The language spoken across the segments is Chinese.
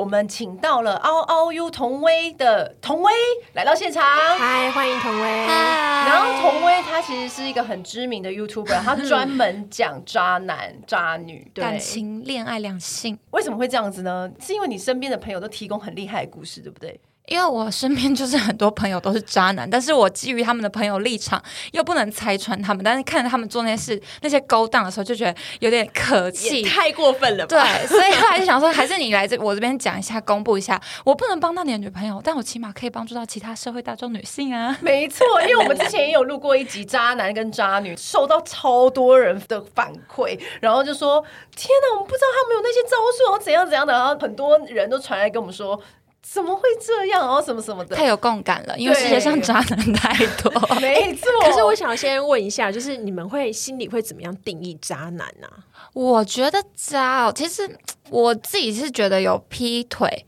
我们请到了嗷嗷 U 童威的童威来到现场，嗨，欢迎童威。然后童威他其实是一个很知名的 YouTuber，他专门讲渣男渣女、感情、恋爱、两性。为什么会这样子呢？是因为你身边的朋友都提供很厉害的故事，对不对？因为我身边就是很多朋友都是渣男，但是我基于他们的朋友立场，又不能拆穿他们，但是看着他们做那些事、那些勾当的时候，就觉得有点可气，太过分了吧。对，所以后来就想说，还是你来这我这边讲一下，公布一下，我不能帮到你的女朋友，但我起码可以帮助到其他社会大众女性啊。没错，因为我们之前也有录过一集渣男跟渣女，受到超多人的反馈，然后就说天哪，我们不知道他们有那些招数，然后怎样怎样的，然后很多人都传来跟我们说。怎么会这样哦？什么什么的，太有共感了，因为世界上渣男太多。没错，可是我想先问一下，就是你们会心里会怎么样定义渣男呢？啊？我觉得渣哦，其实我自己是觉得有劈腿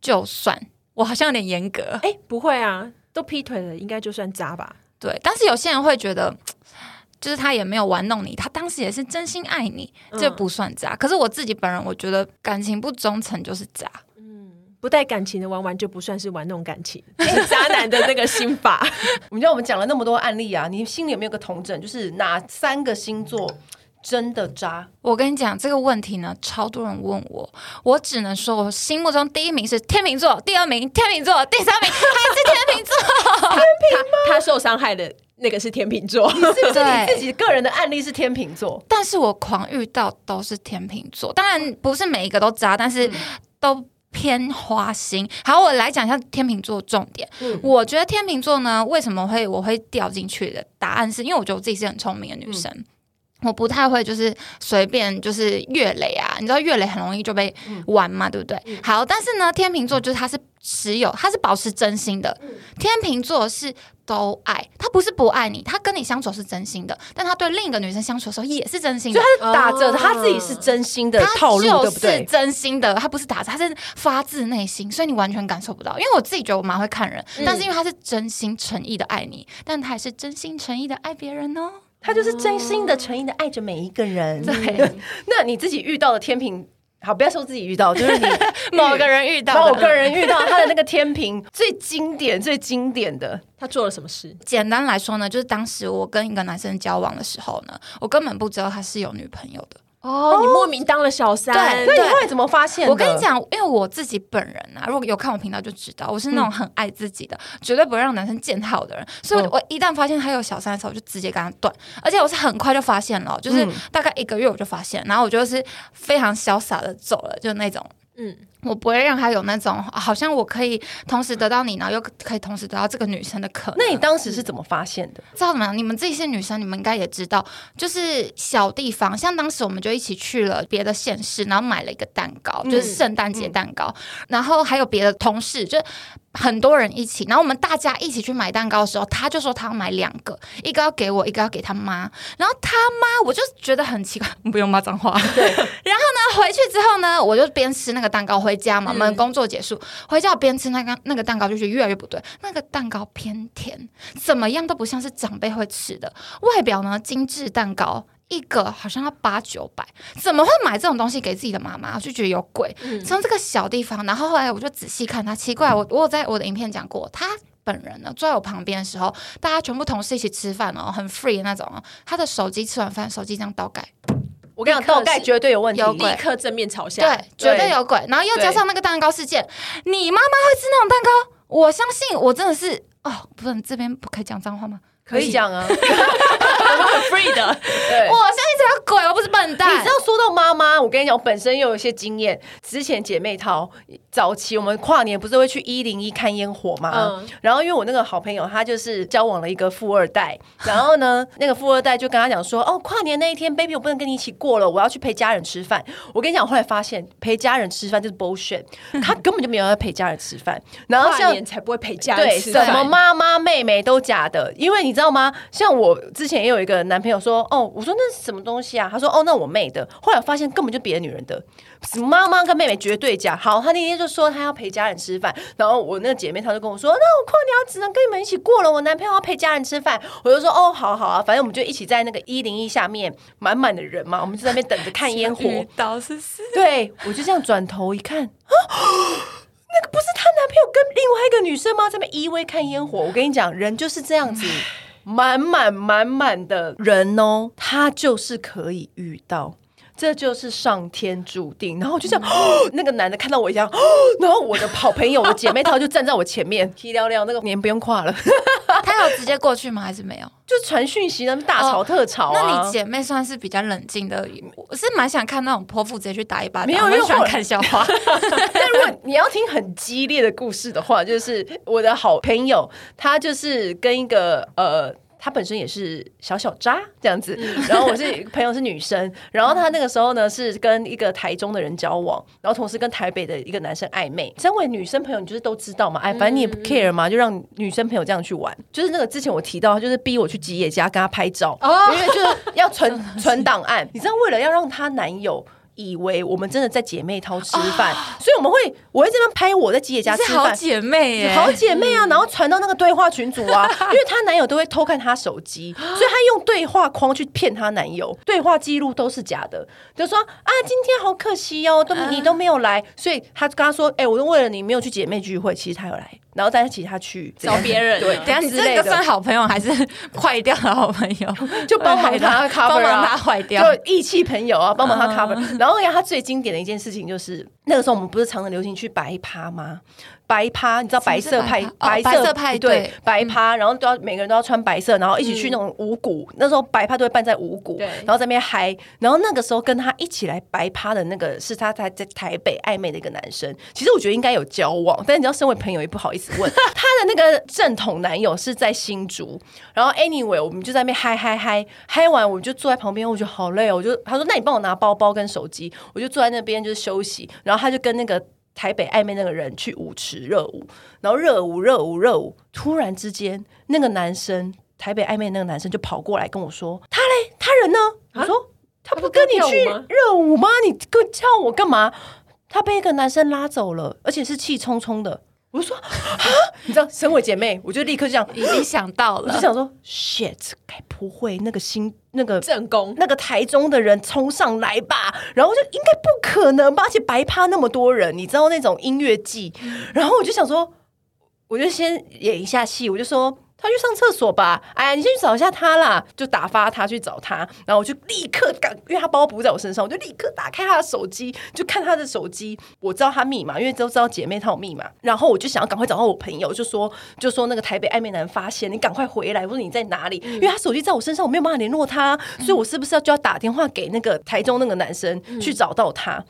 就算，我好像有点严格。哎、欸，不会啊，都劈腿了，应该就算渣吧？对，但是有些人会觉得，就是他也没有玩弄你，他当时也是真心爱你，这不算渣。嗯、可是我自己本人，我觉得感情不忠诚就是渣。不带感情的玩玩就不算是玩弄感情，是渣男的那个心法。你知道我们讲了那么多案例啊，你心里有没有个同整？就是哪三个星座真的渣？我跟你讲这个问题呢，超多人问我，我只能说我心目中第一名是天秤座，第二名天秤座，第三名还是天秤座。天秤吗？他受伤害的那个是天秤座，你是不是你自己个人的案例是天秤座？但是我狂遇到都是天秤座，当然不是每一个都渣，但是都。偏花心，好，我来讲一下天秤座重点。嗯、我觉得天秤座呢，为什么会我会掉进去的答案是，因为我觉得我自己是很聪明的女生，嗯、我不太会就是随便就是越雷啊，你知道越雷很容易就被玩嘛，嗯、对不对？嗯、好，但是呢，天秤座就是他是持有，他是保持真心的。嗯、天秤座是。都爱他，不是不爱你，他跟你相处是真心的，但他对另一个女生相处的时候也是真心的，所以他是打着他自己是真心的套路，对不对？是真心的，他不是打着，他是发自内心，所以你完全感受不到。因为我自己觉得我蛮会看人，嗯、但是因为他是真心诚意的爱你，但他也是真心诚意的爱别人哦，他就是真心的诚意的爱着每一个人。对，那你自己遇到的天平。好，不要说自己遇到，就是你 某个人遇到，某个人遇到他的那个天平最经典、最经典的，他做了什么事？简单来说呢，就是当时我跟一个男生交往的时候呢，我根本不知道他是有女朋友的。哦，你莫名当了小三，对，那你后来怎么发现？我跟你讲，因为我自己本人啊，如果有看我频道就知道，我是那种很爱自己的，嗯、绝对不会让男生见好的人。所以我一旦发现他有小三的时候，我就直接跟他断。而且我是很快就发现了，就是大概一个月我就发现，然后我就是非常潇洒的走了，就那种。嗯，我不会让他有那种好像我可以同时得到你，然后又可以同时得到这个女生的可能。那你当时是怎么发现的？知道怎么样？你们自己是女生，你们应该也知道，就是小地方，像当时我们就一起去了别的县市，然后买了一个蛋糕，就是圣诞节蛋糕，然后还有别的同事，就。很多人一起，然后我们大家一起去买蛋糕的时候，他就说他要买两个，一个要给我，一个要给他妈。然后他妈，我就觉得很奇怪，不用骂脏话。对。然后呢，回去之后呢，我就边吃那个蛋糕回家嘛。我们工作结束回家，我边吃那个那个蛋糕，就觉得越来越不对。那个蛋糕偏甜，怎么样都不像是长辈会吃的。外表呢，精致蛋糕。一个好像要八九百，怎么会买这种东西给自己的妈妈？我就觉得有鬼。从、嗯、这个小地方，然后后来我就仔细看他，奇怪，我我有在我的影片讲过，他本人呢坐在我旁边的时候，大家全部同事一起吃饭哦，很 free 的那种哦。他的手机吃完饭，手机这样倒盖，我跟你讲，豆盖绝对有问题，有鬼立刻正面朝下，对，绝对有鬼。然后又加上那个蛋糕事件，你妈妈会吃那种蛋糕？我相信，我真的是哦，不是这边不可以讲脏话吗？可以讲啊，很 free 的。对，我相信这条鬼，我不是笨蛋。你知道说到妈妈，我跟你讲，我本身又有一些经验。之前姐妹淘早期，我们跨年不是会去一零一看烟火吗？嗯、然后因为我那个好朋友，他就是交往了一个富二代，然后呢，那个富二代就跟他讲说：“哦，跨年那一天，baby，我不能跟你一起过了，我要去陪家人吃饭。”我跟你讲，后来发现陪家人吃饭就是 bullshit，他根本就没有要陪家人吃饭。然后跨年才不会陪家人吃饭，什么妈妈妹妹都假的，因为。你知道吗？像我之前也有一个男朋友说，哦，我说那是什么东西啊？他说：“哦，那我妹的。”后来我发现根本就别的女人的，妈妈跟妹妹绝对假。好，他那天就说他要陪家人吃饭，然后我那个姐妹她就跟我说：“那我跨年只能跟你们一起过了，我男朋友要陪家人吃饭。”我就说：“哦，好好啊，反正我们就一起在那个一零一下面满满的人嘛，我们就在那边等着看烟火。”倒是是，对，我就这样转头一看啊，那个不是她男朋友跟另外一个女生吗？在那边依偎看烟火。我跟你讲，人就是这样子。满满满满的人哦，他就是可以遇到，这就是上天注定。然后我就这样，嗯、那个男的看到我一样，然后我的好朋友，我的姐妹她就站在我前面，踢撩撩，那个年不用跨了。他有直接过去吗？还是没有？就传讯息，那大吵特吵、啊哦。那你姐妹算是比较冷静的，我是蛮想看那种泼妇直接去打一巴掌。没有，因为我喜欢看笑话。但如果你要听很激烈的故事的话，就是我的好朋友，他就是跟一个呃。他本身也是小小渣这样子，然后我是朋友是女生，然后他那个时候呢是跟一个台中的人交往，然后同时跟台北的一个男生暧昧。身为女生朋友，你就是都知道嘛，哎，反正你也不 care 嘛，就让女生朋友这样去玩。就是那个之前我提到，就是逼我去吉野家跟他拍照，因为就是要存存档案。你知道，为了要让她男友。以为我们真的在姐妹淘吃饭，哦、所以我们会，我会这边拍我在吉野家吃饭，好姐妹耶，好姐妹啊，然后传到那个对话群组啊，因为她男友都会偷看她手机，所以她用对话框去骗她男友，对话记录都是假的，就说啊，今天好可惜哦，都你都没有来，所以她跟他说，哎、欸，我都为了你没有去姐妹聚会，其实她有来。然后再其他去找别人，对，等下你这个算好朋友还是坏掉的好朋友？就帮忙他 cover，帮忙他坏掉，就义气朋友啊，帮忙他 cover。然后呀，他最经典的一件事情就是，那个时候我们不是常常流行去白趴吗？白趴，你知道白色派白色派对白趴，然后都要每个人都要穿白色，然后一起去那种五谷。那时候白趴都会办在五谷，然后在那边嗨。然后那个时候跟他一起来白趴的那个是他在在台北暧昧的一个男生。其实我觉得应该有交往，但你知道，身为朋友也不好意思问。他的那个正统男友是在新竹。然后 anyway，我们就在那边嗨嗨嗨嗨完，我就坐在旁边，我觉得好累哦。我就他说：“那你帮我拿包包跟手机。”我就坐在那边就是休息。然后他就跟那个。台北暧昧那个人去舞池热舞，然后热舞热舞热舞，突然之间，那个男生台北暧昧那个男生就跑过来跟我说：“他嘞，他人呢？”我说：“他不跟你去热舞吗？你跟叫我干嘛？”他被一个男生拉走了，而且是气冲冲的。我就说：“ 啊，你知道，身为姐妹，我就立刻这样已经想到了，我就想说，shit，该不会那个新那个正宫那个台中的人冲上来吧？然后就应该不可能吧？而且白趴那么多人，你知道那种音乐季，然后我就想说，我就先演一下戏，我就说。”他去上厕所吧，哎呀，你先去找一下他啦，就打发他去找他，然后我就立刻赶，因为他包不在我身上，我就立刻打开他的手机，就看他的手机，我知道他密码，因为都知道姐妹她有密码，然后我就想要赶快找到我朋友，就说就说那个台北暧昧男发现你赶快回来，我说你在哪里？因为他手机在我身上，我没有办法联络他，所以我是不是要就要打电话给那个台中那个男生去找到他？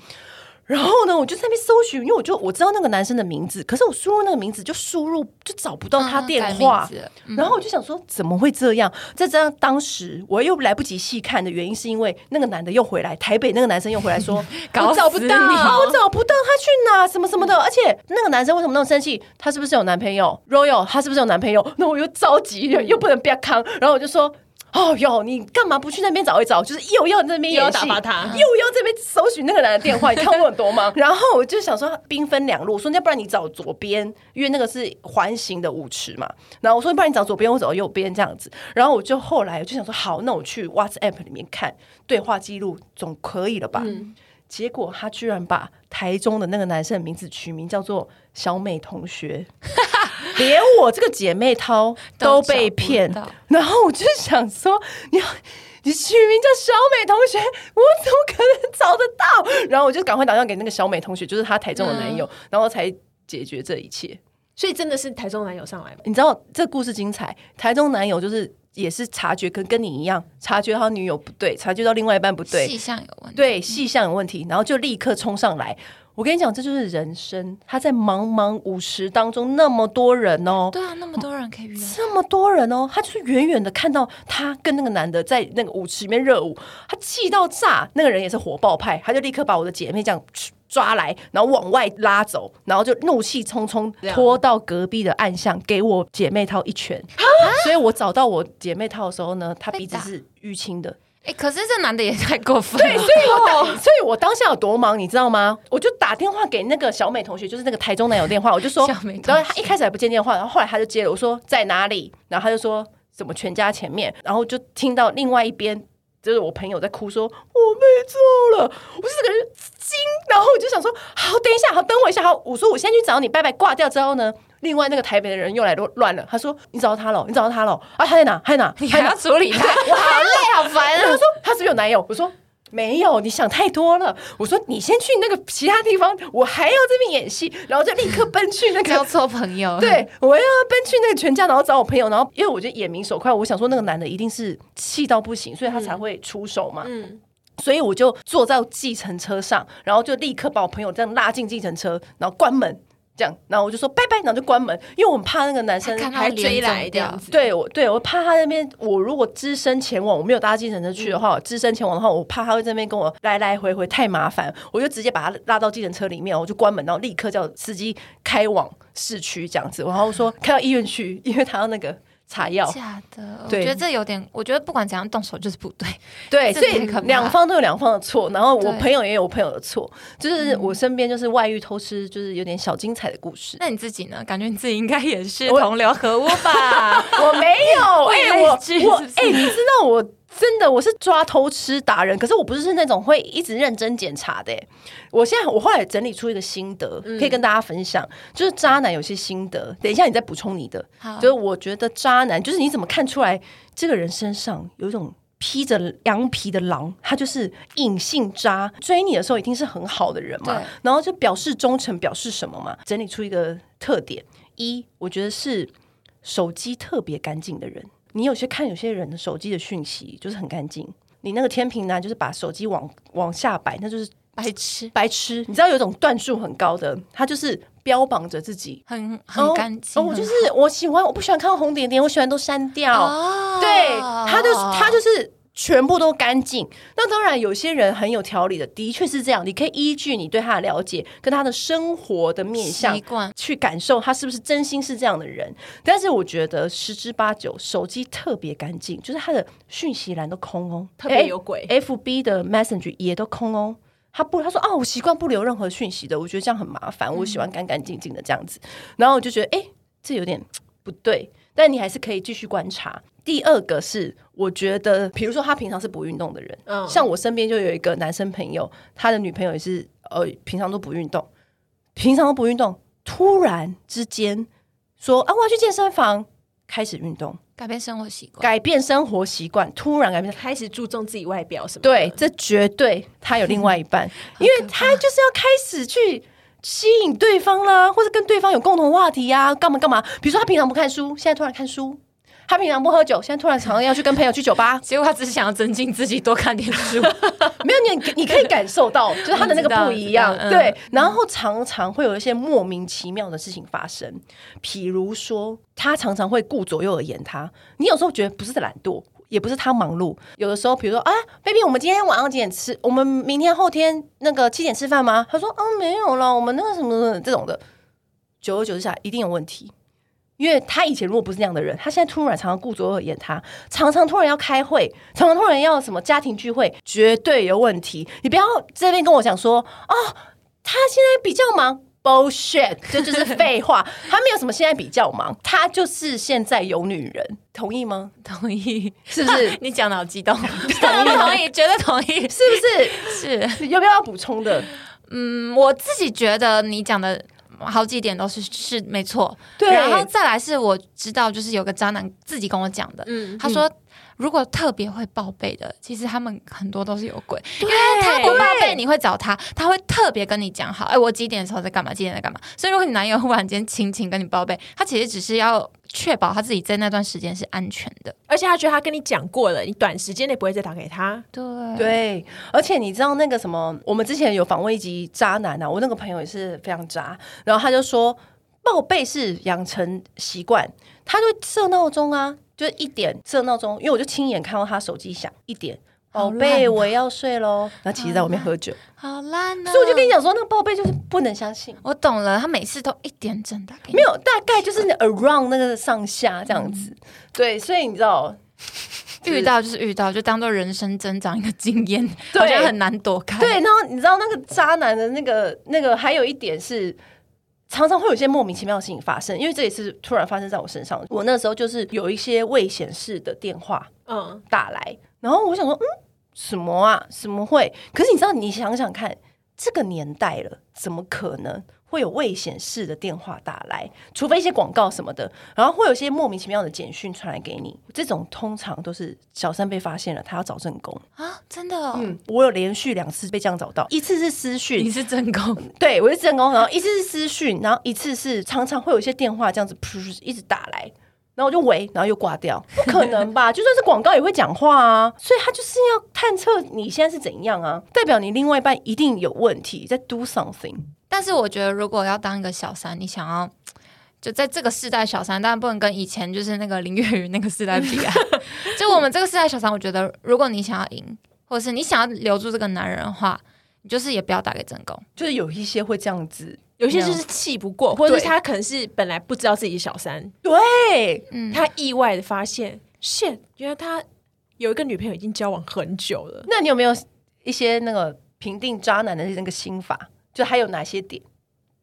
然后呢，我就在那边搜寻，因为我就我知道那个男生的名字，可是我输入那个名字就输入就找不到他电话，嗯、然后我就想说怎么会这样？在这样当时我又来不及细看的原因，是因为那个男的又回来，台北那个男生又回来说，我找不到，我找不到他去哪，什么什么的。而且那个男生为什么那么生气？他是不是有男朋友？Royal，他是不是有男朋友？那我又着急，又不能别康，然后我就说。哦哟，你干嘛不去那边找一找？就是又要那边又要打发他，又要这边搜寻那个男的电话，你看我很多吗？然后我就想说，兵分两路，说要不然你找左边，因为那个是环形的舞池嘛。然后我说，不然你找左边，我找右边这样子。然后我就后来我就想说，好，那我去 WhatsApp 里面看对话记录，总可以了吧？嗯、结果他居然把台中的那个男生的名字取名叫做小美同学。连我这个姐妹淘都被骗，然后我就想说，你你取名叫小美同学，我怎么可能找得到？然后我就赶快打电话给那个小美同学，就是她台中的男友，嗯、然后才解决这一切。所以真的是台中男友上来吗？你知道这故事精彩，台中男友就是也是察觉跟跟你一样，察觉他女友不对，察觉到另外一半不对，细项有问题，对细项有问题，然后就立刻冲上来。我跟你讲，这就是人生。他在茫茫五十当中，那么多人哦，对啊，那么多人可以遇到，这么多人哦，他就是远远的看到他跟那个男的在那个舞池里面热舞，他气到炸。那个人也是火爆派，他就立刻把我的姐妹这样抓来，然后往外拉走，然后就怒气冲冲拖到隔壁的暗巷，给我姐妹套一拳。啊、所以我找到我姐妹套的时候呢，她鼻子是淤青的。哎，可是这男的也太过分了。对，所以我 当，所以我当下有多忙，你知道吗？我就打电话给那个小美同学，就是那个台中男友电话，我就说，小美然后他一开始还不接电话，然后后来他就接了，我说在哪里？然后他就说什么全家前面，然后就听到另外一边就是我朋友在哭说，说我被揍了，我是这个人惊，然后我就想说，好，等一下，好，等我一下，好，我说我先去找你，拜拜，挂掉之后呢？另外那个台北的人又来乱了，他说：“你找到他了，你找到他了啊？他在哪？他在哪？你还要处理他？我好累，好烦啊！” 他说：“他是不是有男友？”我说：“没有，你想太多了。”我说：“你先去那个其他地方，我还要这边演戏。”然后就立刻奔去那个交错朋友。对，我要奔去那个全家，然后找我朋友。然后因为我觉得眼明手快，我想说那个男的一定是气到不行，所以他才会出手嘛。嗯，所以我就坐在计程车上，然后就立刻把我朋友这样拉进计程车，然后关门。这样，然后我就说拜拜，然后就关门，因为我们怕那个男生还追来这样子。对，我对我怕他那边，我如果只身前往，我没有搭计程车去的话，只、嗯、身前往的话，我怕他会在那边跟我来来回回太麻烦，我就直接把他拉到计程车里面，我就关门，然后立刻叫司机开往市区这样子，然后说开到医院去，因为他要那个。查药假的，我觉得这有点，我觉得不管怎样动手就是不对，对，所以两方都有两方的错，然后我朋友也有我朋友的错，就是我身边就是外遇偷吃，就是有点小精彩的故事。那你自己呢？感觉你自己应该也是同流合污吧？我没有，哎，我我哎，你知道我。真的，我是抓偷吃达人，可是我不是那种会一直认真检查的。我现在我后来整理出一个心得，可以跟大家分享，嗯、就是渣男有些心得。等一下你再补充你的，好就是我觉得渣男就是你怎么看出来这个人身上有一种披着羊皮的狼，他就是隐性渣，追你的时候一定是很好的人嘛，然后就表示忠诚，表示什么嘛？整理出一个特点，一我觉得是手机特别干净的人。你有些看有些人的手机的讯息就是很干净，你那个天平男就是把手机往往下摆，那就是白痴白痴。你知道有一种段数很高的，他就是标榜着自己很很干净。哦，我就是我喜欢，我不喜欢看到红点点，我喜欢都删掉。哦、对，他就是他就是。全部都干净。那当然，有些人很有条理的，的确是这样。你可以依据你对他的了解，跟他的生活的面向去感受他是不是真心是这样的人。但是我觉得十之八九，手机特别干净，就是他的讯息栏都空哦，特别有鬼。FB 的 Messenger 也都空哦，他不，他说哦，我习惯不留任何讯息的，我觉得这样很麻烦，我喜欢干干净净的这样子。嗯、然后我就觉得，哎，这有点不对。但你还是可以继续观察。第二个是，我觉得，比如说他平常是不运动的人，嗯，像我身边就有一个男生朋友，他的女朋友也是，呃，平常都不运动，平常都不运动，突然之间说啊，我要去健身房，开始运动，改变生活习惯，改变生活习惯，突然改变，开始注重自己外表什么？对，这绝对他有另外一半，因为他就是要开始去吸引对方啦，或者跟对方有共同话题呀、啊，干嘛干嘛？比如说他平常不看书，现在突然看书。他平常不喝酒，现在突然常常要去跟朋友去酒吧，结果他只是想要增进自己，多看点书。没有你，你可以感受到，就是他的那个不一样。对，然后常常会有一些莫名其妙的事情发生，譬如说，他常常会顾左右而言他。你有时候觉得不是懒惰，也不是他忙碌，有的时候，比如说啊，baby，我们今天晚上几点吃？我们明天后天那个七点吃饭吗？他说，哦，没有了，我们那个什么什么这种的，久而久之下，一定有问题。因为他以前如果不是那样的人，他现在突然常常顾左右而言他，常常突然要开会，常常突然要什么家庭聚会，绝对有问题。你不要这边跟我讲说，哦，他现在比较忙，bullshit，这就，是废话。他没有什么现在比较忙，他就是现在有女人，同意吗？同意，是不是？你讲的好激动，同意，同意，绝对同意，是不是？是，有没有要补充的？嗯，我自己觉得你讲的。好几点都是是没错，对，然后再来是我知道，就是有个渣男自己跟我讲的，嗯，他说如果特别会报备的，其实他们很多都是有鬼，对因为他不报备你会找他，他会特别跟你讲好，哎，我几点的时候在干嘛，几点在干嘛，所以如果你男友忽然间轻轻跟你报备，他其实只是要。确保他自己在那段时间是安全的，而且他觉得他跟你讲过了，你短时间内不会再打给他。对对，而且你知道那个什么，我们之前有访问一集渣男啊，我那个朋友也是非常渣，然后他就说报备是养成习惯，他就设闹钟啊，就一点设闹钟，因为我就亲眼看到他手机响一点。宝贝，我要睡喽。那其实在外面喝酒，好烂呢。所以我就跟你讲说，那个宝贝就是不能相信。我懂了，他每次都一点整打给，没有，大概就是 around 那个上下这样子。对，所以你知道，遇到就是遇到，就当做人生增长一个经验，对好像很难躲开。对，然后你知道那个渣男的那个那个，还有一点是。常常会有一些莫名其妙的事情发生，因为这也是突然发生在我身上。我那时候就是有一些未显示的电话，嗯，打来，然后我想说，嗯，什么啊？什么会？可是你知道，你想想看，这个年代了，怎么可能？会有未显示的电话打来，除非一些广告什么的，然后会有一些莫名其妙的简讯传来给你。这种通常都是小三被发现了，他要找正宫啊，真的、哦。嗯，我有连续两次被这样找到，一次是私讯，你是正宫，对，我是正宫，然后一次是私讯，然后一次是常常会有一些电话这样子噗一直打来，然后我就喂，然后又挂掉，不可能吧？就算是广告也会讲话啊，所以他就是要探测你现在是怎样啊，代表你另外一半一定有问题，在 do something。但是我觉得，如果要当一个小三，你想要就在这个世代小三，当然不能跟以前就是那个林月云那个世代比啊。就我们这个世代小三，我觉得如果你想要赢，或者是你想要留住这个男人的话，你就是也不要打给正宫。就是有一些会这样子，有些就是气不过，或者是他可能是本来不知道自己小三，对，嗯，他意外的发现，shit，原来他有一个女朋友已经交往很久了。那你有没有一些那个评定渣男的那个心法？就还有哪些点？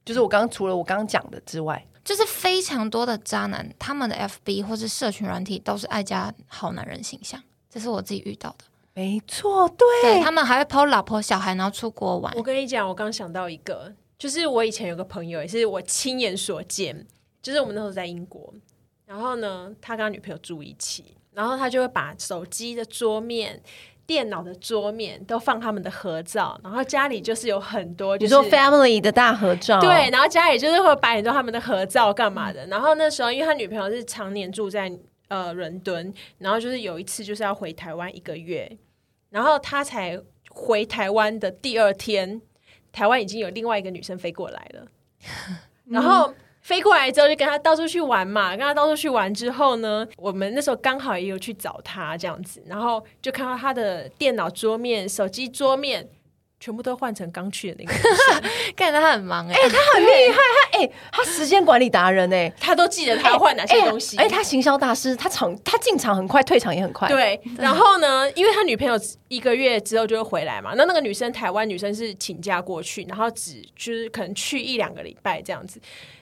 就是我刚刚除了我刚刚讲的之外，就是非常多的渣男，他们的 FB 或是社群软体都是爱加好男人形象，这是我自己遇到的。没错，对，对他们还会 PO 老婆小孩，然后出国玩。我跟你讲，我刚想到一个，就是我以前有个朋友，也是我亲眼所见，就是我们那时候在英国，然后呢，他跟他女朋友住一起，然后他就会把手机的桌面。电脑的桌面都放他们的合照，然后家里就是有很多，就是说 family 的大合照，对，然后家里就是会摆很多他们的合照干嘛的。然后那时候，因为他女朋友是常年住在呃伦敦，然后就是有一次就是要回台湾一个月，然后他才回台湾的第二天，台湾已经有另外一个女生飞过来了，然后。飞过来之后就跟他到处去玩嘛，跟他到处去玩之后呢，我们那时候刚好也有去找他这样子，然后就看到他的电脑桌面、手机桌面全部都换成刚去的那个，看到他很忙哎、欸。欸，他很厉害，他哎、欸，他时间管理达人哎、欸，他都记得他要换哪些东西，哎、他行销大师，他场他进场很快，退场也很快，对。然后呢，因为他女朋友一个月之后就会回来嘛，那那个女生台湾女生是请假过去，然后只就是可能去一两个礼拜这样子。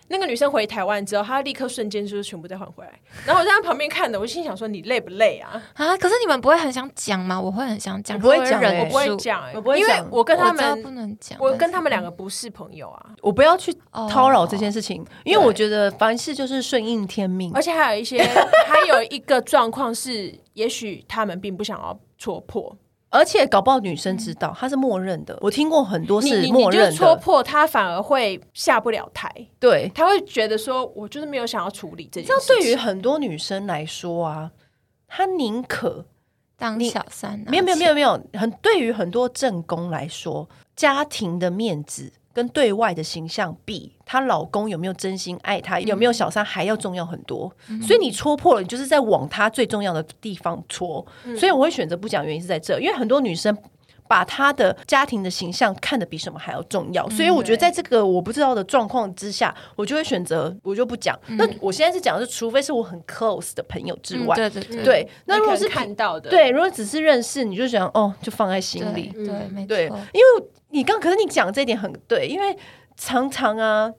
那个女生回台湾之后，她立刻瞬间就是全部再换回来。然后我在她旁边看的，我心想说：“你累不累啊？”啊！可是你们不会很想讲吗？我会很想讲，不会讲、欸，我不会讲、欸，我不会讲，因为我跟他们不能讲，我跟他们两个不是朋友啊。我不要去叨扰这件事情，哦、因为我觉得凡事就是顺应天命。而且还有一些，还有一个状况是，也许他们并不想要戳破。而且搞不好女生知道她是默认的，我听过很多是默认的。你戳破她反而会下不了台，对，她会觉得说，我就是没有想要处理这件事。这对于很多女生来说啊，她宁可当小三。没有没有没有没有，很对于很多正宫来说，家庭的面子。跟对外的形象比，她老公有没有真心爱她，有没有小三还要重要很多。嗯、所以你戳破了，你就是在往她最重要的地方戳。嗯、所以我会选择不讲，原因是在这，因为很多女生把他的家庭的形象看得比什么还要重要。嗯、所以我觉得在这个我不知道的状况之下，我就会选择我就不讲。嗯、那我现在是讲的是，除非是我很 close 的朋友之外，嗯、对对对，对。那如果是看到的，对，如果只是认识，你就想哦，就放在心里。对，没错。对，因为。你刚可是你讲这一点很对，因为常常啊，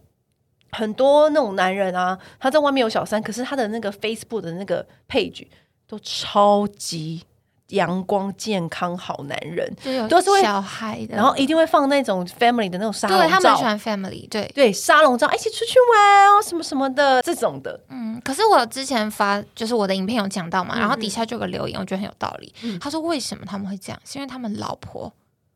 很多那种男人啊，他在外面有小三，可是他的那个 Facebook 的那个 page 都超级阳光健康好男人，都是小孩的，然后一定会放那种 family 的那种沙龙照，对他们喜欢 family，对对沙龙照，一起出去玩哦，什么什么的这种的。嗯，可是我之前发就是我的影片有讲到嘛，然后底下就有个留言，我觉得很有道理。嗯、他说为什么他们会这样？是因为他们老婆。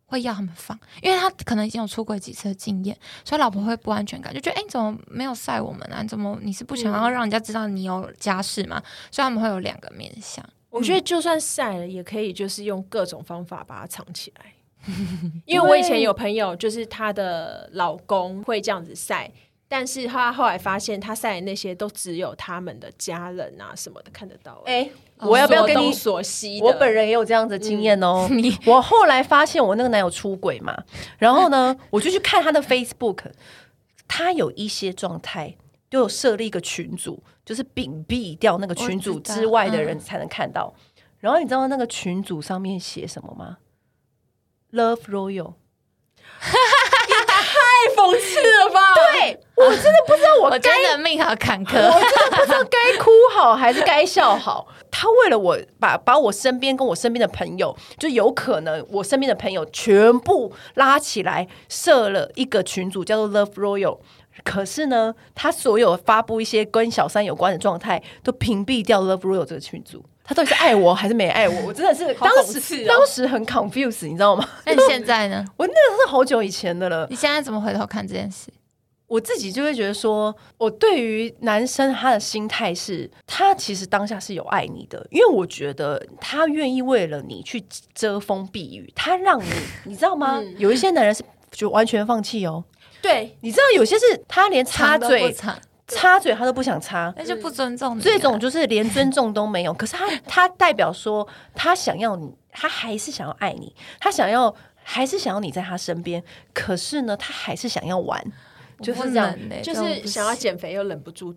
会要他们放，因为他可能已经有出轨几次的经验，所以老婆会不安全感，就觉得哎，你怎么没有晒我们啊？你怎么你是不想要让人家知道你有家室吗？所以他们会有两个面向。我觉得就算晒了，也可以就是用各种方法把它藏起来。因为我以前有朋友，就是她的老公会这样子晒。但是他后来发现，他晒的那些都只有他们的家人啊什么的看得到。哎、欸，我要不要跟你所西？我本人也有这样子的经验哦。嗯、我后来发现我那个男友出轨嘛，然后呢，我就去看他的 Facebook，他有一些状态都有设立一个群组，就是屏蔽掉那个群组之外的人才能看到。然后你知道那个群组上面写什么吗？Love Royal。太讽刺了吧！对，我真的不知道我 该，我真的命好坎坷，我真的不知道该哭好还是该笑好。他为了我把把我身边跟我身边的朋友，就有可能我身边的朋友全部拉起来设了一个群组，叫做 Love Royal。可是呢，他所有发布一些跟小三有关的状态，都屏蔽掉 Love Royal 这个群组。他到底是爱我还是没爱我？我真的是当时、哦、当时很 confused，你知道吗？那你现在呢？我那个是好久以前的了。你现在怎么回头看这件事？我自己就会觉得说，我对于男生他的心态是，他其实当下是有爱你的，因为我觉得他愿意为了你去遮风避雨，他让你，你知道吗？嗯、有一些男人是就完全放弃哦。对，你知道有些是他连插嘴。插嘴他都不想插，那就不尊重你。这种就是连尊重都没有。可是他他代表说他想要你，他还是想要爱你，他想要还是想要你在他身边。可是呢，他还是想要玩，就是这样，欸、就是想要减肥又忍不住。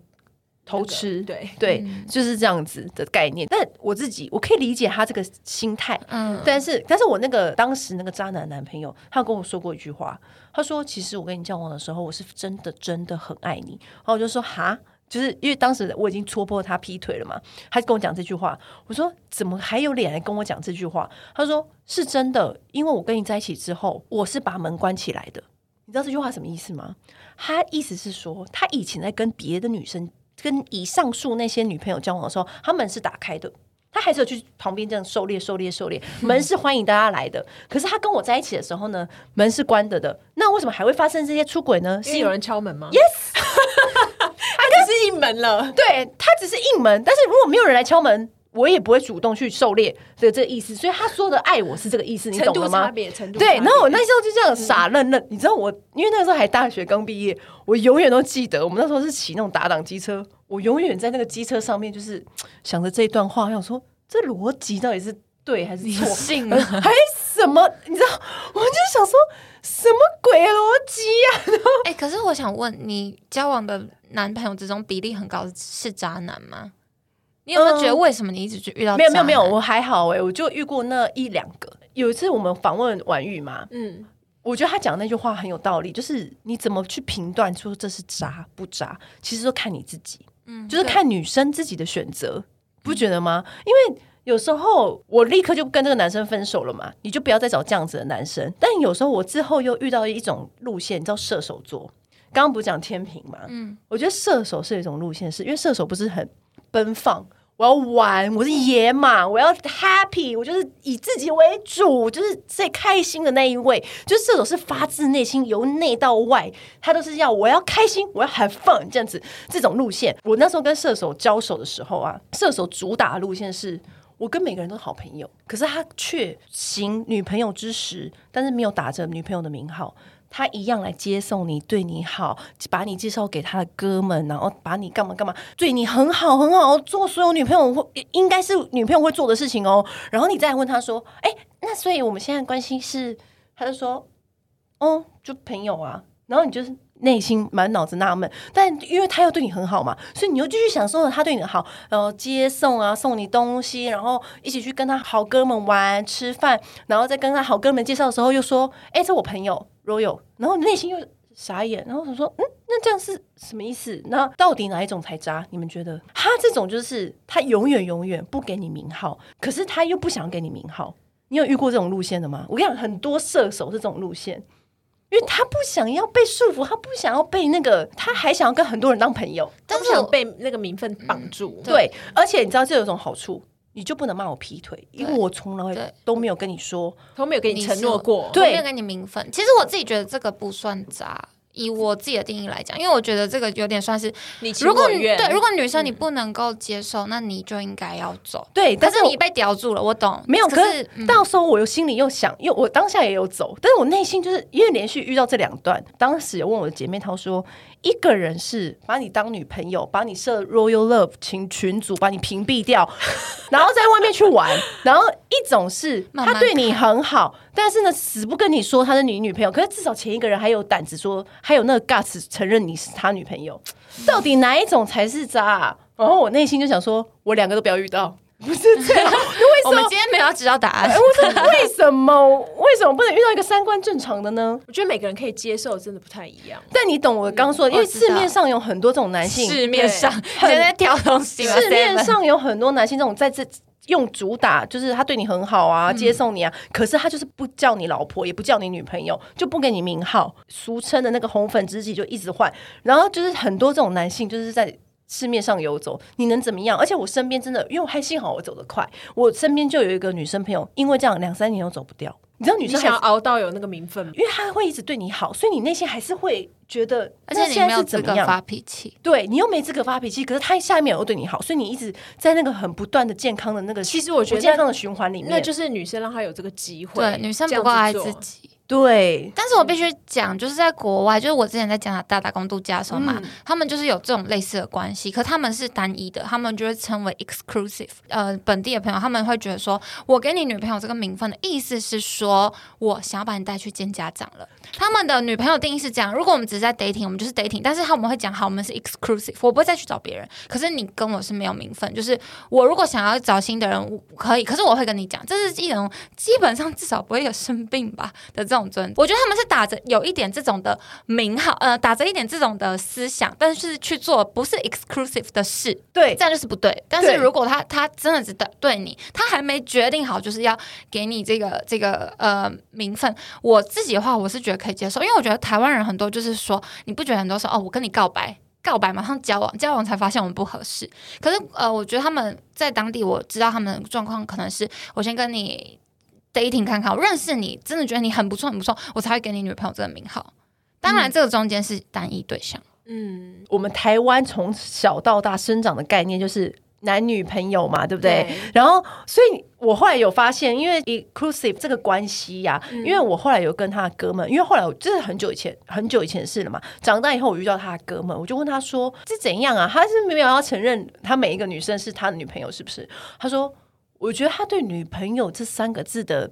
偷吃，对对，嗯、就是这样子的概念。但我自己我可以理解他这个心态，嗯，但是但是我那个当时那个渣男男朋友，他跟我说过一句话，他说：“其实我跟你交往的时候，我是真的真的很爱你。”然后我就说：“哈，就是因为当时我已经戳破他劈腿了嘛。”他跟我讲这句话，我说：“怎么还有脸来跟我讲这句话？”他说：“是真的，因为我跟你在一起之后，我是把门关起来的。你知道这句话什么意思吗？他意思是说，他以前在跟别的女生。”跟以上述那些女朋友交往的时候，他门是打开的，他还是有去旁边这样狩猎、狩猎、狩猎，门是欢迎大家来的。可是他跟我在一起的时候呢，门是关着的。那为什么还会发生这些出轨呢？是有人敲门吗？Yes，他只是应门了。对，他只是应门，但是如果没有人来敲门。我也不会主动去狩猎的这个意思，所以他说的爱我是这个意思，你懂了吗？对，然后我那时候就这样傻愣愣，嗯、你知道我，因为那个时候还大学刚毕业，我永远都记得，我们那时候是骑那种打挡机车，我永远在那个机车上面就是想着这一段话，我想说这逻辑到底是对还是错？信还什么？你知道，我就想说什么鬼逻辑呀？哎、欸，可是我想问你，交往的男朋友之中比例很高是渣男吗？你有没有觉得为什么你一直就遇到、嗯？没有没有没有，我还好哎、欸，我就遇过那一两个。有一次我们访问婉玉嘛，嗯，我觉得他讲的那句话很有道理，就是你怎么去评断说这是渣不渣，其实都看你自己，嗯，就是看女生自己的选择，不觉得吗？因为有时候我立刻就跟这个男生分手了嘛，你就不要再找这样子的男生。但有时候我之后又遇到一种路线，你知道射手座，刚刚不是讲天平嘛，嗯，我觉得射手是一种路线，是因为射手不是很奔放。我要玩，我是野马，我要 happy，我就是以自己为主，就是最开心的那一位。就是射手是发自内心，由内到外，他都是要我要开心，我要 have fun 这样子这种路线。我那时候跟射手交手的时候啊，射手主打的路线是我跟每个人都是好朋友，可是他却行女朋友之实，但是没有打着女朋友的名号。他一样来接送你，对你好，把你介绍给他的哥们，然后把你干嘛干嘛，对你很好很好，做所有女朋友会应该是女朋友会做的事情哦。然后你再问他说：“哎，那所以我们现在关系是？”他就说：“哦，就朋友啊。”然后你就是内心满脑子纳闷，但因为他又对你很好嘛，所以你又继续享受了他对你的好，然后接送啊，送你东西，然后一起去跟他好哥们玩吃饭，然后再跟他好哥们介绍的时候又说：“哎，这我朋友。” Royal，然后内心又傻眼，然后我说：“嗯，那这样是什么意思？那到底哪一种才渣？你们觉得？他这种就是他永远永远不给你名号，可是他又不想给你名号。你有遇过这种路线的吗？我跟你讲，很多射手是这种路线，因为他不想要被束缚，他不想要被那个，他还想要跟很多人当朋友，他不想被那个名分绑住。嗯、对，而且你知道这有一种好处。”你就不能骂我劈腿，因为我从来都没有跟你说，都没有给你承诺过，对，没有给你名分。其实我自己觉得这个不算渣。以我自己的定义来讲，因为我觉得这个有点算是你情我愿。对，如果女生你不能够接受，嗯、那你就应该要走。对，但是，是你被叼住了，我懂。没有，可是，可是到时候我又心里又想，因为我当下也有走，但是我内心就是因为连续遇到这两段，当时有问我的姐妹她说，一个人是把你当女朋友，把你设 Royal Love 群群组，把你屏蔽掉，然后在外面去玩，然后一种是他对你很好，但是呢死不跟你说他是你女朋友，可是至少前一个人还有胆子说，还有那个 guts 承认你是他女朋友，到底哪一种才是渣啊？然后我内心就想说，我两个都不要遇到。不是这样，为什么？我们今天没有要知道答案。为什么？为什么？为什么不能遇到一个三观正常的呢？我觉得每个人可以接受，真的不太一样。但你懂我刚说的，因为市面上有很多这种男性，市面上现在挑东西，市面上有很多男性这种在这用主打，就是他对你很好啊，接送你啊，可是他就是不叫你老婆，也不叫你女朋友，就不给你名号，俗称的那个红粉知己就一直换，然后就是很多这种男性就是在。市面上游走，你能怎么样？而且我身边真的，因为我还幸好我走得快，我身边就有一个女生朋友，因为这样两三年都走不掉。你知道女生想要熬到有那个名分吗？因为她会一直对你好，所以你内心还是会觉得，而且你没有资格发脾气，对你又没资格发脾气，可是她下一秒又对你好，所以你一直在那个很不断的健康的那个，其实我觉得健康的循环里面，那就是女生让她有这个机会，对女生不够爱自己。对，但是我必须讲，就是在国外，就是我之前在加拿大打工度假的时候嘛，嗯、他们就是有这种类似的关系，可他们是单一的，他们就会称为 exclusive。呃，本地的朋友他们会觉得说，我给你女朋友这个名分的意思是说，我想要把你带去见家长了。他们的女朋友定义是这样，如果我们只是在 dating，我们就是 dating，但是他们会讲好，我们是 exclusive，我不会再去找别人。可是你跟我是没有名分，就是我如果想要找新的人，我可以，可是我会跟你讲，这是一种基本上至少不会有生病吧的这种尊。我觉得他们。是打着有一点这种的名号，呃，打着一点这种的思想，但是去做不是 exclusive 的事，对，这样就是不对。但是如果他他真的只对对你，他还没决定好，就是要给你这个这个呃名分，我自己的话，我是觉得可以接受，因为我觉得台湾人很多就是说，你不觉得很多说哦，我跟你告白，告白马上交往，交往才发现我们不合适。可是呃，我觉得他们在当地，我知道他们的状况可能是我先跟你。dating 看看，我认识你，真的觉得你很不错，很不错，我才会给你女朋友这个名号。当然，这个中间是单一对象。嗯，我们台湾从小到大生长的概念就是男女朋友嘛，对不对？对，然后，所以我后来有发现，因为 inclusive 这个关系呀、啊，嗯、因为我后来有跟他的哥们，因为后来我这是很久以前，很久以前的事了嘛。长大以后，我遇到他的哥们，我就问他说：“这怎样啊？他是没有要承认他每一个女生是他的女朋友，是不是？”他说。我觉得他对女朋友这三个字的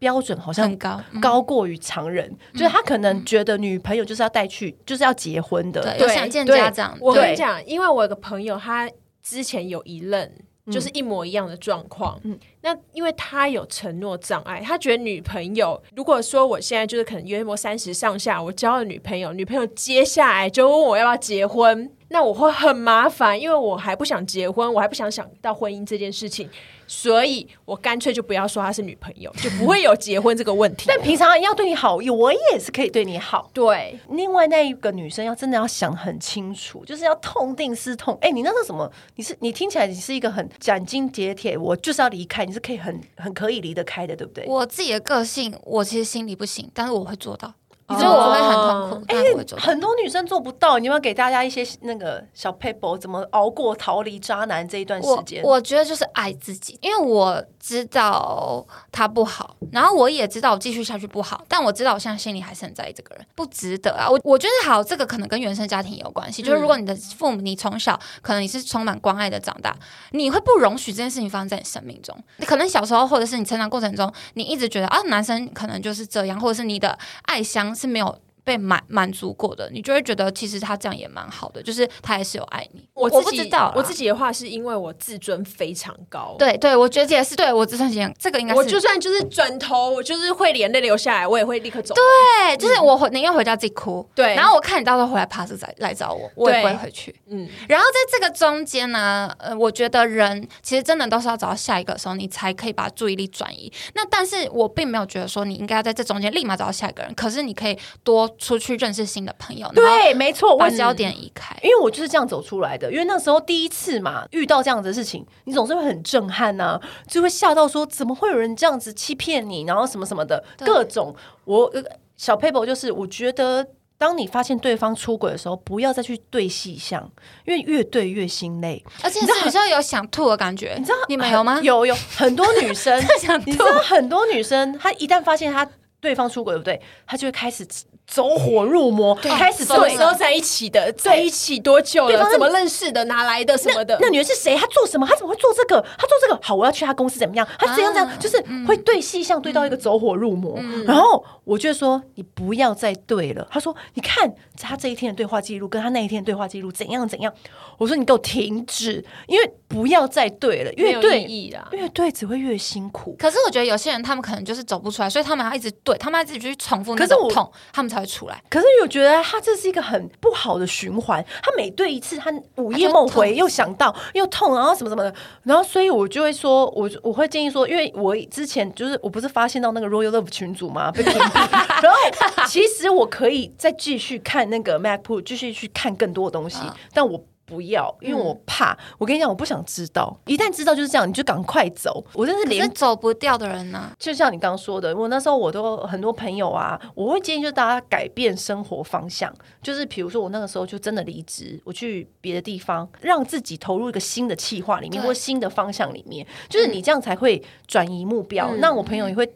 标准好像高，高过于常人。嗯、就是他可能觉得女朋友就是要带去，嗯、就是要结婚的，想见家长。我跟你讲，因为我有个朋友，他之前有一任就是一模一样的状况。嗯，那因为他有承诺障碍，他觉得女朋友如果说我现在就是可能约莫三十上下，我交了女朋友，女朋友接下来就问我要不要结婚，那我会很麻烦，因为我还不想结婚，我还不想想到婚姻这件事情。所以我干脆就不要说她是女朋友，就不会有结婚这个问题。但平常要对你好，我也是可以对你好。对，另外那一个女生要真的要想很清楚，就是要痛定思痛。哎，你那个什么？你是你听起来你是一个很斩钉截铁，我就是要离开，你是可以很很可以离得开的，对不对？我自己的个性，我其实心里不行，但是我会做到。你说我会很痛苦，哎、哦，很多女生做不到。你要不要给大家一些那个小 paper，，怎么熬过逃离渣男这一段时间？我，我觉得就是爱自己，因为我知道他不好，然后我也知道我继续下去不好，但我知道我现在心里还是很在意这个人，不值得啊。我我觉得好，这个可能跟原生家庭有关系。就是如果你的父母，你从小可能你是充满关爱的长大，你会不容许这件事情发生在你生命中。你可能小时候或者是你成长过程中，你一直觉得啊，男生可能就是这样，或者是你的爱香。是没有被满满足过的，你就会觉得其实他这样也蛮好的，就是他还是有爱你。我自己我不知道，我自己的话是因为我自尊非常高。对对，我觉得也是。对我自尊心，这个应该是。我就算就是转头，我就是会眼泪流下来，我也会立刻走。对，就是我宁愿回家自己哭。对，然后我看你到时候回来爬着来来找我，我也不会回去。嗯。然后在这个中间呢，呃，我觉得人其实真的都是要找到下一个的时候，你才可以把注意力转移。那但是我并没有觉得说你应该要在这中间立马找到下一个人，可是你可以多。出去认识新的朋友，对，没错，把焦点移开，因为我就是这样走出来的。因为那时候第一次嘛，遇到这样子的事情，你总是会很震撼呐、啊，就会吓到说，怎么会有人这样子欺骗你，然后什么什么的各种。我小 paper 就是，我觉得当你发现对方出轨的时候，不要再去对细项，因为越对越心累，而且是好像有想吐的感觉。你知道你们有吗？有有很多女生 想吐，你知道很多女生，她一旦发现她对方出轨，对不对？她就会开始。走火入魔，开始什么时候在一起的，在一起多久了，怎么认识的，哪来的什么的？那女人是谁？她做什么？她怎么会做这个？她做这个好，我要去她公司怎么样？她怎样怎样？就是会对细项对到一个走火入魔。然后我就说你不要再对了。他说你看他这一天的对话记录，跟他那一天的对话记录怎样怎样？我说你给我停止，因为不要再对了，越对越对只会越辛苦。可是我觉得有些人他们可能就是走不出来，所以他们要一直对，他们要自己去重复那种痛，他们才会出来。可是我觉得他这是一个很不好的循环。他每对一次，他午夜梦回又想到又痛，然后什么什么的，然后所以我就会说，我我会建议说，因为我之前就是我不是发现到那个 Royal Love 群组吗？被屏蔽，然后其实我可以再继续看那个 MacBook，继续去看更多的东西，但我。不要，因为我怕。嗯、我跟你讲，我不想知道。一旦知道就是这样，你就赶快走。我真是连走不掉的人呢、啊。就像你刚刚说的，我那时候我都很多朋友啊，我会建议就大家改变生活方向。就是比如说我那个时候就真的离职，我去别的地方，让自己投入一个新的计划里面或新的方向里面。就是你这样才会转移目标。嗯、那我朋友也会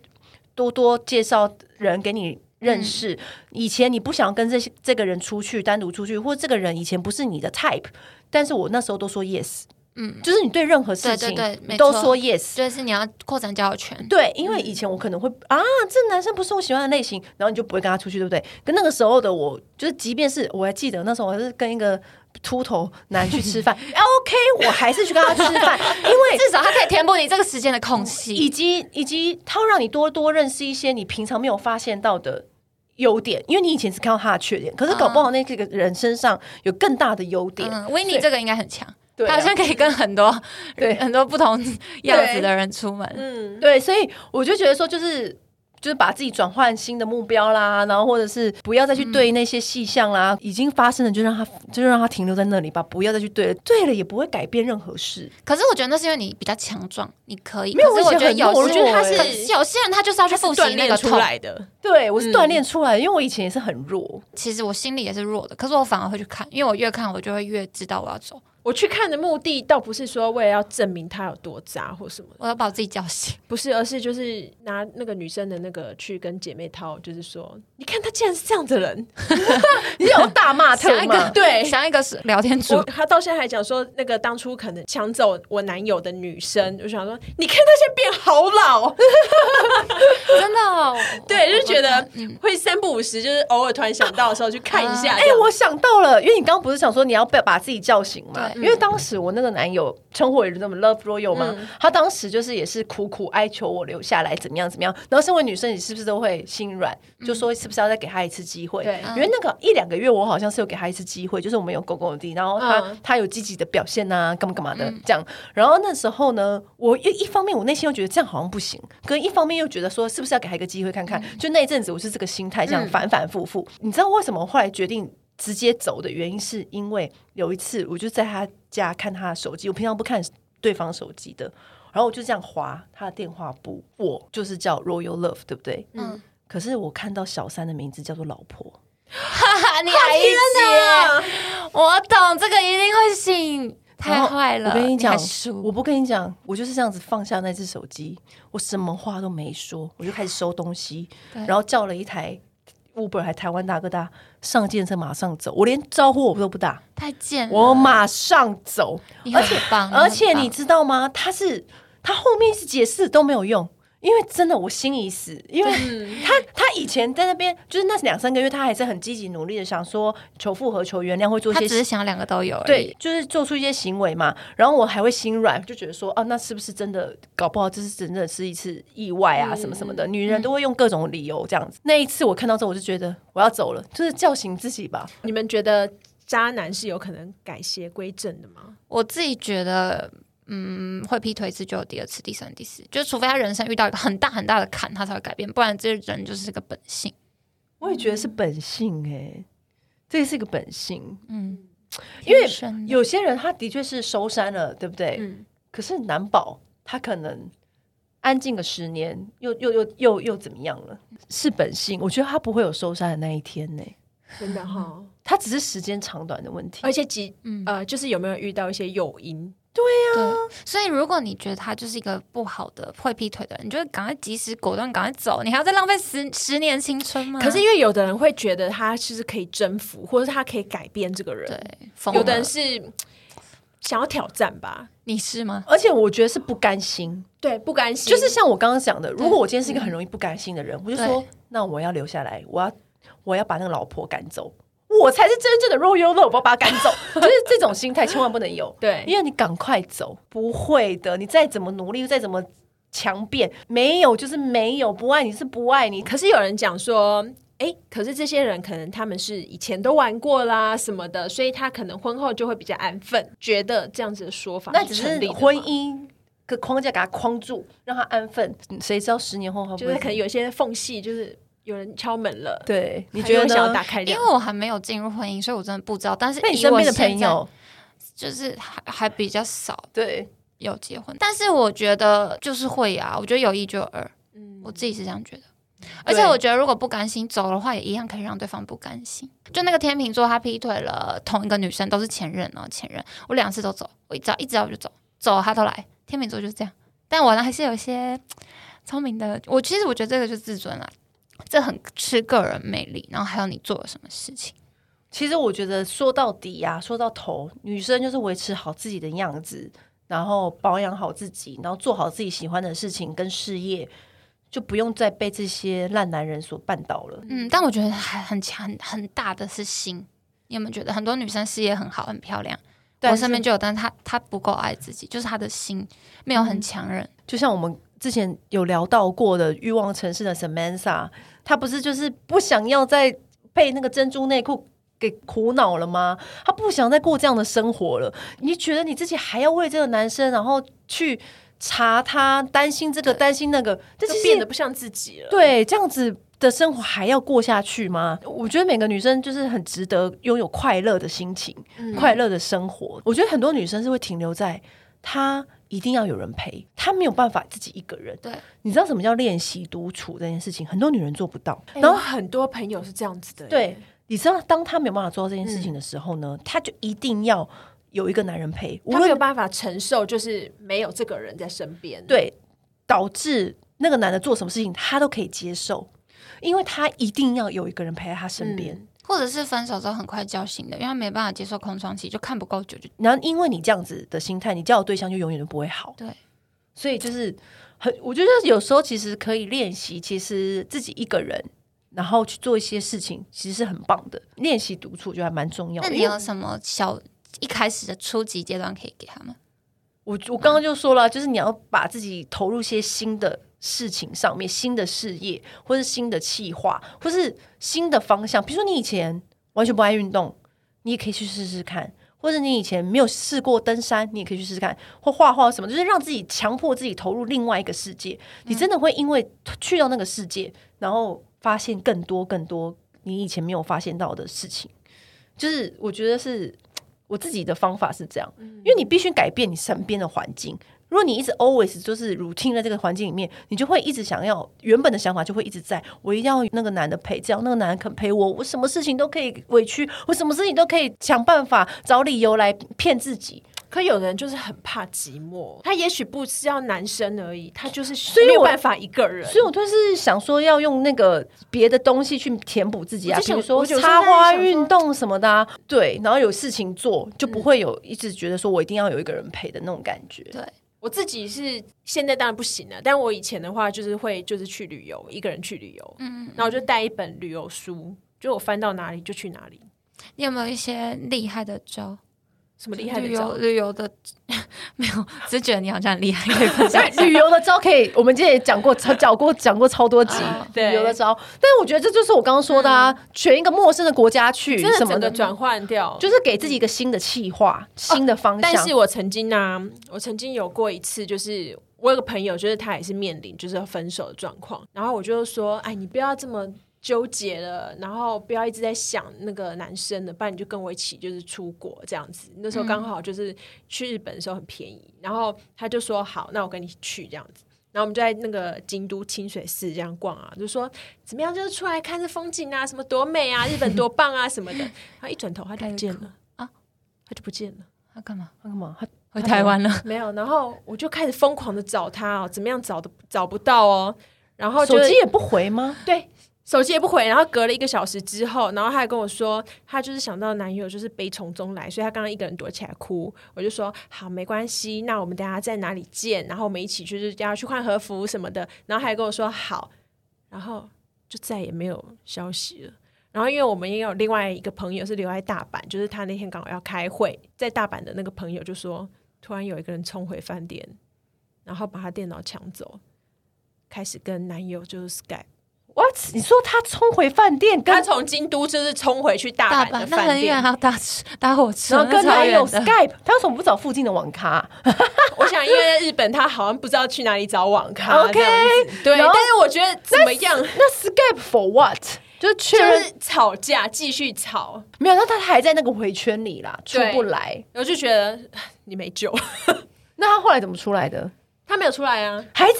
多多介绍人给你。认识以前你不想跟这些这个人出去单独出去，或者这个人以前不是你的 type，但是我那时候都说 yes，嗯，就是你对任何事情都说 yes，就是你要扩展交友圈。对，因为以前我可能会啊，这男生不是我喜欢的类型，然后你就不会跟他出去，对不对？跟那个时候的我，就是即便是我还记得那时候我还是跟一个秃头男去吃饭，OK，我还是去跟他吃饭，因为至少他可以填补你这个时间的空隙，以及以及他会让你多多认识一些你平常没有发现到的。优点，因为你以前只看到他的缺点，可是搞不好那这个人身上有更大的优点。维尼这个应该很强，他好像可以跟很多对很多不同样子的人出门。嗯，对，所以我就觉得说，就是。就是把自己转换新的目标啦，然后或者是不要再去对那些细项啦，嗯、已经发生了就让它就让它停留在那里吧，不要再去对了，对了也不会改变任何事。可是我觉得那是因为你比较强壮，你可以。没有，我觉得有，我觉得他是有些人他就是要去复习那个出来的。对，我是锻炼出来的，因为我以前也是很弱，其实我心里也是弱的，可是我反而会去看，因为我越看我就会越知道我要走。我去看的目的倒不是说为了要证明他有多渣或什么，我要把我自己叫醒，不是，而是就是拿那个女生的那个去跟姐妹掏，就是说，你看他竟然是这样的人，你有大骂特骂，对，想一个是聊天主，他到现在还讲说，那个当初可能抢走我男友的女生，我想说，你看他现在变好老，真的，哦，对，就觉得会三不五时，就是偶尔突然想到的时候去看一下。哎，我想到了，因为你刚刚不是想说你要被把自己叫醒吗？因为当时我那个男友称呼也是那么 Love Royal 嘛，嗯、他当时就是也是苦苦哀求我留下来，怎么样怎么样。然后身为女生，你是不是都会心软，嗯、就说是不是要再给他一次机会？对，因为那个一两个月，我好像是有给他一次机会，就是我们有公共的地，然后他、嗯、他有积极的表现啊，干嘛干嘛的这样。然后那时候呢，我一一方面我内心又觉得这样好像不行，可一方面又觉得说是不是要给他一个机会看看？嗯、就那一阵子我是这个心态，这样反反复复。嗯、你知道为什么我后来决定？直接走的原因是因为有一次，我就在他家看他的手机。我平常不看对方手机的，然后我就这样划他的电话簿。我就是叫 Royal Love，对不对？嗯。可是我看到小三的名字叫做老婆，哈哈，你还接？我懂，这个一定会醒，太坏了。我跟你讲，我不跟你讲，我就是这样子放下那只手机，我什么话都没说，我就开始收东西，然后叫了一台。Uber 还台湾大哥大上健身马上走，我连招呼我都不打，太贱了！我马上走，而且而且你知道吗？他是他后面是解释都没有用。因为真的我心已死，因为他他以前在那边就是那两三个月，他还是很积极努力的想说求复合、求原谅，会做一些，他只是想两个都有，对，就是做出一些行为嘛。然后我还会心软，就觉得说啊，那是不是真的？搞不好这是真的是一次意外啊，什么什么的。女人都会用各种理由这样子。那一次我看到之后，我就觉得我要走了，就是叫醒自己吧。你们觉得渣男是有可能改邪归正的吗？我自己觉得。嗯，会劈腿一次就有第二次、第三、第四，就除非他人生遇到一个很大很大的坎，他才会改变，不然这人就是个本性。我也觉得是本性哎、欸，这是一个本性。嗯，因为有些人他的确是收山了，对不对？嗯。可是难保他可能安静个十年，又又又又又怎么样了？是本性，我觉得他不会有收山的那一天呢、欸。真的哈，他只是时间长短的问题，而且几呃，就是有没有遇到一些诱因。对呀、啊，所以如果你觉得他就是一个不好的会劈腿的人，你就赶快及时果断赶快走，你还要再浪费十十年青春吗？可是因为有的人会觉得他是可以征服，或者是他可以改变这个人，对，有的人是想要挑战吧？你是吗？而且我觉得是不甘心，对，不甘心，就是像我刚刚讲的，如果我今天是一个很容易不甘心的人，我就说，那我要留下来，我要我要把那个老婆赶走。我才是真正的 Royal Love，我要把他赶走，就是这种心态千万不能有。对，因为你赶快走，不会的。你再怎么努力，再怎么强辩，没有就是没有，不爱你是不爱你。可是有人讲说，哎、欸，可是这些人可能他们是以前都玩过啦什么的，所以他可能婚后就会比较安分，觉得这样子的说法，那只是婚姻个框架给他框住，让他安分。谁知道十年后会不会就是可能有一些缝隙，就是。有人敲门了，对，你觉得想要打开？因为我还没有进入婚姻，所以我真的不知道。但是你身边的朋友就是还还比较少，对，有结婚。但是我觉得就是会啊，我觉得有一就有二，嗯，我自己是这样觉得。而且我觉得如果不甘心走的话，也一样可以让对方不甘心。就那个天秤座，他劈腿了同一个女生，都是前任哦，前任。我两次都走，我只要一知道我就走，走他都来。天秤座就是这样，但我呢还是有一些聪明的。我其实我觉得这个就是自尊啊。这很吃个人魅力，然后还有你做了什么事情。其实我觉得说到底呀、啊，说到头，女生就是维持好自己的样子，然后保养好自己，然后做好自己喜欢的事情跟事业，就不用再被这些烂男人所绊倒了。嗯，但我觉得还很强很大的是心。你有没有觉得很多女生事业很好很漂亮？我身边就有，但是她她不够爱自己，就是她的心没有很强韧、嗯。就像我们。之前有聊到过的欲望城市的 Samantha，她不是就是不想要再被那个珍珠内裤给苦恼了吗？她不想再过这样的生活了。你觉得你自己还要为这个男生，然后去查他，担心这个，担心那个，这就变得不像自己了。对，这样子的生活还要过下去吗？我觉得每个女生就是很值得拥有快乐的心情，嗯、快乐的生活。我觉得很多女生是会停留在她。一定要有人陪，她没有办法自己一个人。对，你知道什么叫练习独处这件事情？很多女人做不到。欸、然后很多朋友是这样子的。对，你知道，当她没有办法做到这件事情的时候呢，嗯、就一定要有一个男人陪。她没有办法承受，就是没有这个人在身边。对，导致那个男的做什么事情，她都可以接受，因为她一定要有一个人陪在她身边。嗯或者是分手之后很快叫醒的，因为他没办法接受空窗期，就看不够久就。然后因为你这样子的心态，你交的对象就永远都不会好。对，所以就是很，我觉得有时候其实可以练习，其实自己一个人，然后去做一些事情，其实是很棒的。练习独处就还蛮重要的。那你有什么小一开始的初级阶段可以给他们？我我刚刚就说了，就是你要把自己投入一些新的。事情上面，新的事业，或是新的计划，或是新的方向。比如说，你以前完全不爱运动，你也可以去试试看；或者你以前没有试过登山，你也可以去试试看；或画画什么，就是让自己强迫自己投入另外一个世界。嗯。你真的会因为去到那个世界，然后发现更多更多你以前没有发现到的事情。就是我觉得是我自己的方法是这样，因为你必须改变你身边的环境。如果你一直 always 就是 routine 在这个环境里面，你就会一直想要原本的想法就会一直在，我一定要那个男的陪，只要那个男的肯陪我，我什么事情都可以委屈，我什么事情都可以想办法找理由来骗自己。可有的人就是很怕寂寞，他也许不是要男生而已，他就是没有办法一个人。所以我就是想说要用那个别的东西去填补自己啊，比如说插花、运动什么的啊，对，然后有事情做，就不会有一直觉得说我一定要有一个人陪的那种感觉，对。我自己是现在当然不行了，但我以前的话就是会就是去旅游，一个人去旅游，嗯，然后我就带一本旅游书，就我翻到哪里就去哪里。你有没有一些厉害的招？什么厉害的招？旅游的没有，只是觉得你好像很厉害，可以分享。旅游的招可以，我们之前也讲过，讲过讲过超多集旅游的招。但是我觉得这就是我刚刚说的啊，选一个陌生的国家去，什么的转换掉，就是给自己一个新的计划、新的方向。但是我曾经呢，我曾经有过一次，就是我有个朋友，就是他也是面临就是要分手的状况，然后我就说，哎，你不要这么。纠结了，然后不要一直在想那个男生了，不然你就跟我一起就是出国这样子。那时候刚好就是去日本的时候很便宜，嗯、然后他就说好，那我跟你去这样子。然后我们就在那个京都清水寺这样逛啊，就说怎么样，就是出来看这风景啊，什么多美啊，日本多棒啊什么的。他一转头他就不见了啊，他就不见了。他干嘛？他干嘛？他回台湾了，没有。然后我就开始疯狂的找他哦，怎么样找都找不到哦。然后手机也不回吗？对。手机也不回，然后隔了一个小时之后，然后他还跟我说，他就是想到男友就是悲从中来，所以他刚刚一个人躲起来哭。我就说好，没关系，那我们等下在哪里见？然后我们一起就是要去换和服什么的。然后还跟我说好，然后就再也没有消息了。然后因为我们也有另外一个朋友是留在大阪，就是他那天刚好要开会，在大阪的那个朋友就说，突然有一个人冲回饭店，然后把他电脑抢走，开始跟男友就是 Skype。What？你说他冲回饭店，他从京都就是冲回去大阪的饭店，很远，还要搭搭火车，然后跟男友 Skype。他为什么不找附近的网咖？我想，因为在日本，他好像不知道去哪里找网咖。OK，对。但是我觉得怎么样？那 Skype for what？就是确认吵架，继续吵。没有，那他还在那个回圈里啦，出不来。我就觉得你没救。那他后来怎么出来的？他没有出来啊，还在。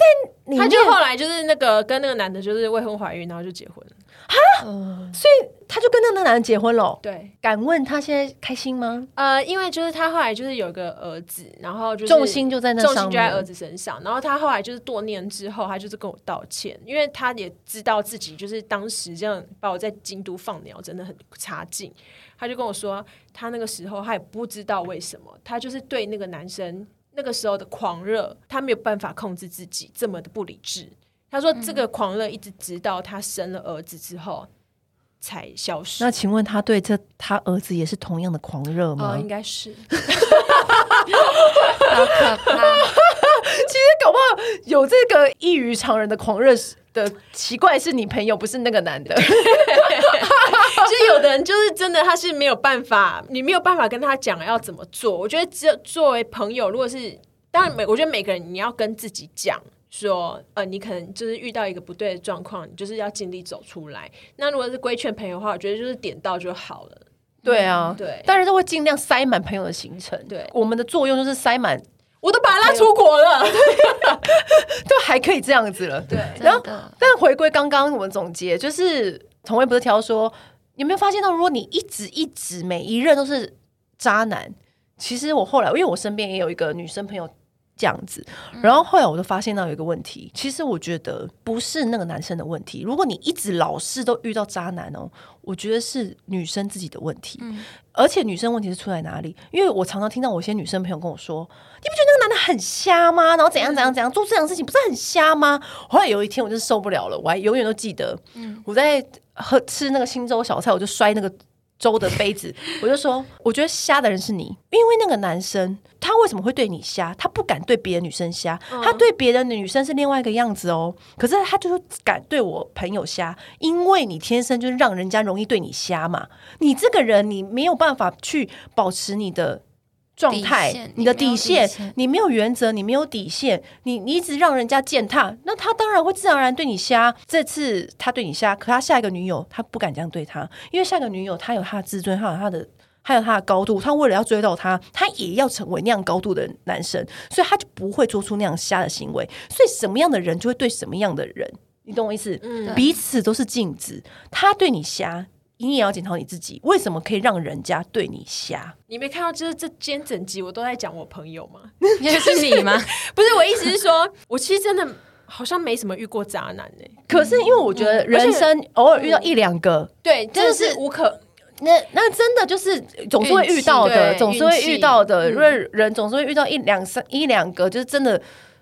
他就后来就是那个跟那个男的，就是未婚怀孕，然后就结婚了。哈，所以他就跟那个男的结婚了。对，敢问他现在开心吗？呃，因为就是他后来就是有一个儿子，然后就是重心就在重心就在儿子身上。然后他后来就是多年之后，他就是跟我道歉，因为他也知道自己就是当时这样把我在京都放鸟真的很差劲。他就跟我说，他那个时候他也不知道为什么，他就是对那个男生。那个时候的狂热，他没有办法控制自己，这么的不理智。他说，这个狂热一直直到他生了儿子之后才消失。那请问他对这他儿子也是同样的狂热吗？哦，应该是。好可怕！其实搞不好有这个异于常人的狂热的奇怪，是你朋友，不是那个男的。其实有的人就是真的，他是没有办法，你没有办法跟他讲要怎么做。我觉得，只有作为朋友，如果是当然每，我觉得每个人你要跟自己讲说，呃，你可能就是遇到一个不对的状况，你就是要尽力走出来。那如果是规劝朋友的话，我觉得就是点到就好了。对啊，对，但是都会尽量塞满朋友的行程。对，我们的作用就是塞满。我都把他拉出国了，对，就还可以这样子了。对，然后，但回归刚刚我们总结，就是同威不是挑说，有没有发现到，如果你一直一直每一任都是渣男，其实我后来，因为我身边也有一个女生朋友这样子，然后后来我就发现到有一个问题，其实我觉得不是那个男生的问题，如果你一直老是都遇到渣男哦。我觉得是女生自己的问题，嗯，而且女生问题是出在哪里？因为我常常听到我一些女生朋友跟我说：“你不觉得那个男的很瞎吗？然后怎样怎样怎样做这样的事情，不是很瞎吗？”后来有一天，我就是受不了了，我还永远都记得，我在喝吃那个新洲小菜，我就摔那个。粥的杯子，我就说，我觉得瞎的人是你，因为那个男生他为什么会对你瞎？他不敢对别的女生瞎，他对别的女生是另外一个样子哦。可是他就是敢对我朋友瞎，因为你天生就是让人家容易对你瞎嘛。你这个人，你没有办法去保持你的。状态，你的底线，你没有原则，你没有底线，你你一直让人家践踏，那他当然会自然而然对你瞎。这次他对你瞎，可他下一个女友他不敢这样对他，因为下一个女友他有他的自尊，他有他的，还有他的高度，他为了要追到他，他也要成为那样高度的男生，所以他就不会做出那样瞎的行为。所以什么样的人就会对什么样的人，你懂我意思？嗯，彼此都是镜子，他对你瞎。你也要检讨你自己，为什么可以让人家对你瞎？你没看到，就是这间整集我都在讲我朋友吗？也是你吗？不是，我意思是说，我其实真的好像没什么遇过渣男呢、欸。可是因为我觉得人生偶尔遇到一两个，嗯、对，真的是无可。那那真的就是总是会遇到的，总是会遇到的，因为人总是会遇到一两三一两个，就是真的。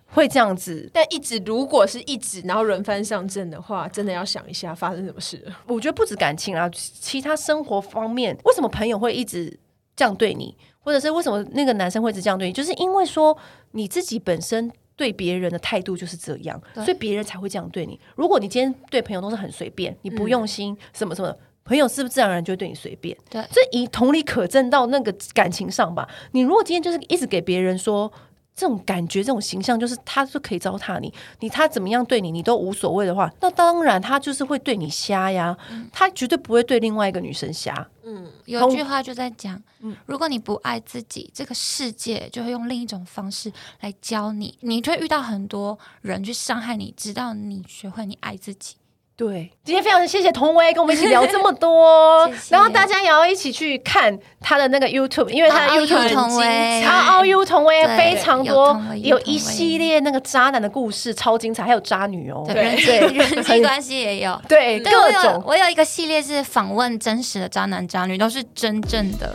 会这样子，但一直如果是一直然后轮番上阵的话，真的要想一下发生什么事。我觉得不止感情啊，其他生活方面，为什么朋友会一直这样对你，或者是为什么那个男生会一直这样对你，就是因为说你自己本身对别人的态度就是这样，所以别人才会这样对你。如果你今天对朋友都是很随便，你不用心，什么什么，朋友是不是自然而然就会对你随便？对，所以以同理可证到那个感情上吧。你如果今天就是一直给别人说。这种感觉，这种形象，就是他是可以糟蹋你，你他怎么样对你，你都无所谓的话，那当然他就是会对你瞎呀，嗯、他绝对不会对另外一个女生瞎。嗯，有句话就在讲，嗯，如果你不爱自己，这个世界就会用另一种方式来教你，你就会遇到很多人去伤害你，直到你学会你爱自己。对，今天非常谢谢童威跟我们一起聊这么多，谢谢。然后大家也要一起去看他的那个 YouTube，因为他的 YouTube 很精彩，嗷嗷彤威非常多，有一系列那个渣男的故事超精彩，还有渣女哦，对对，人际关系也有，对各种。我有一个系列是访问真实的渣男渣女，都是真正的。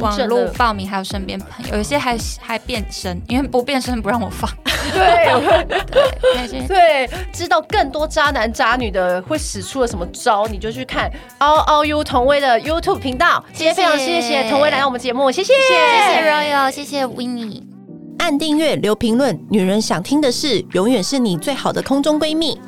网络报名还有身边朋友，有一些还还变身，因为不变身不让我放。对对 对，知道更多渣男渣女的会使出了什么招，你就去看嗷嗷 u 同威的 YouTube 频道。今天非常谢谢同威来到我们节目，谢谢谢谢 Royal，谢谢 Winnie。按订阅留评论，女人想听的事，永远是你最好的空中闺蜜。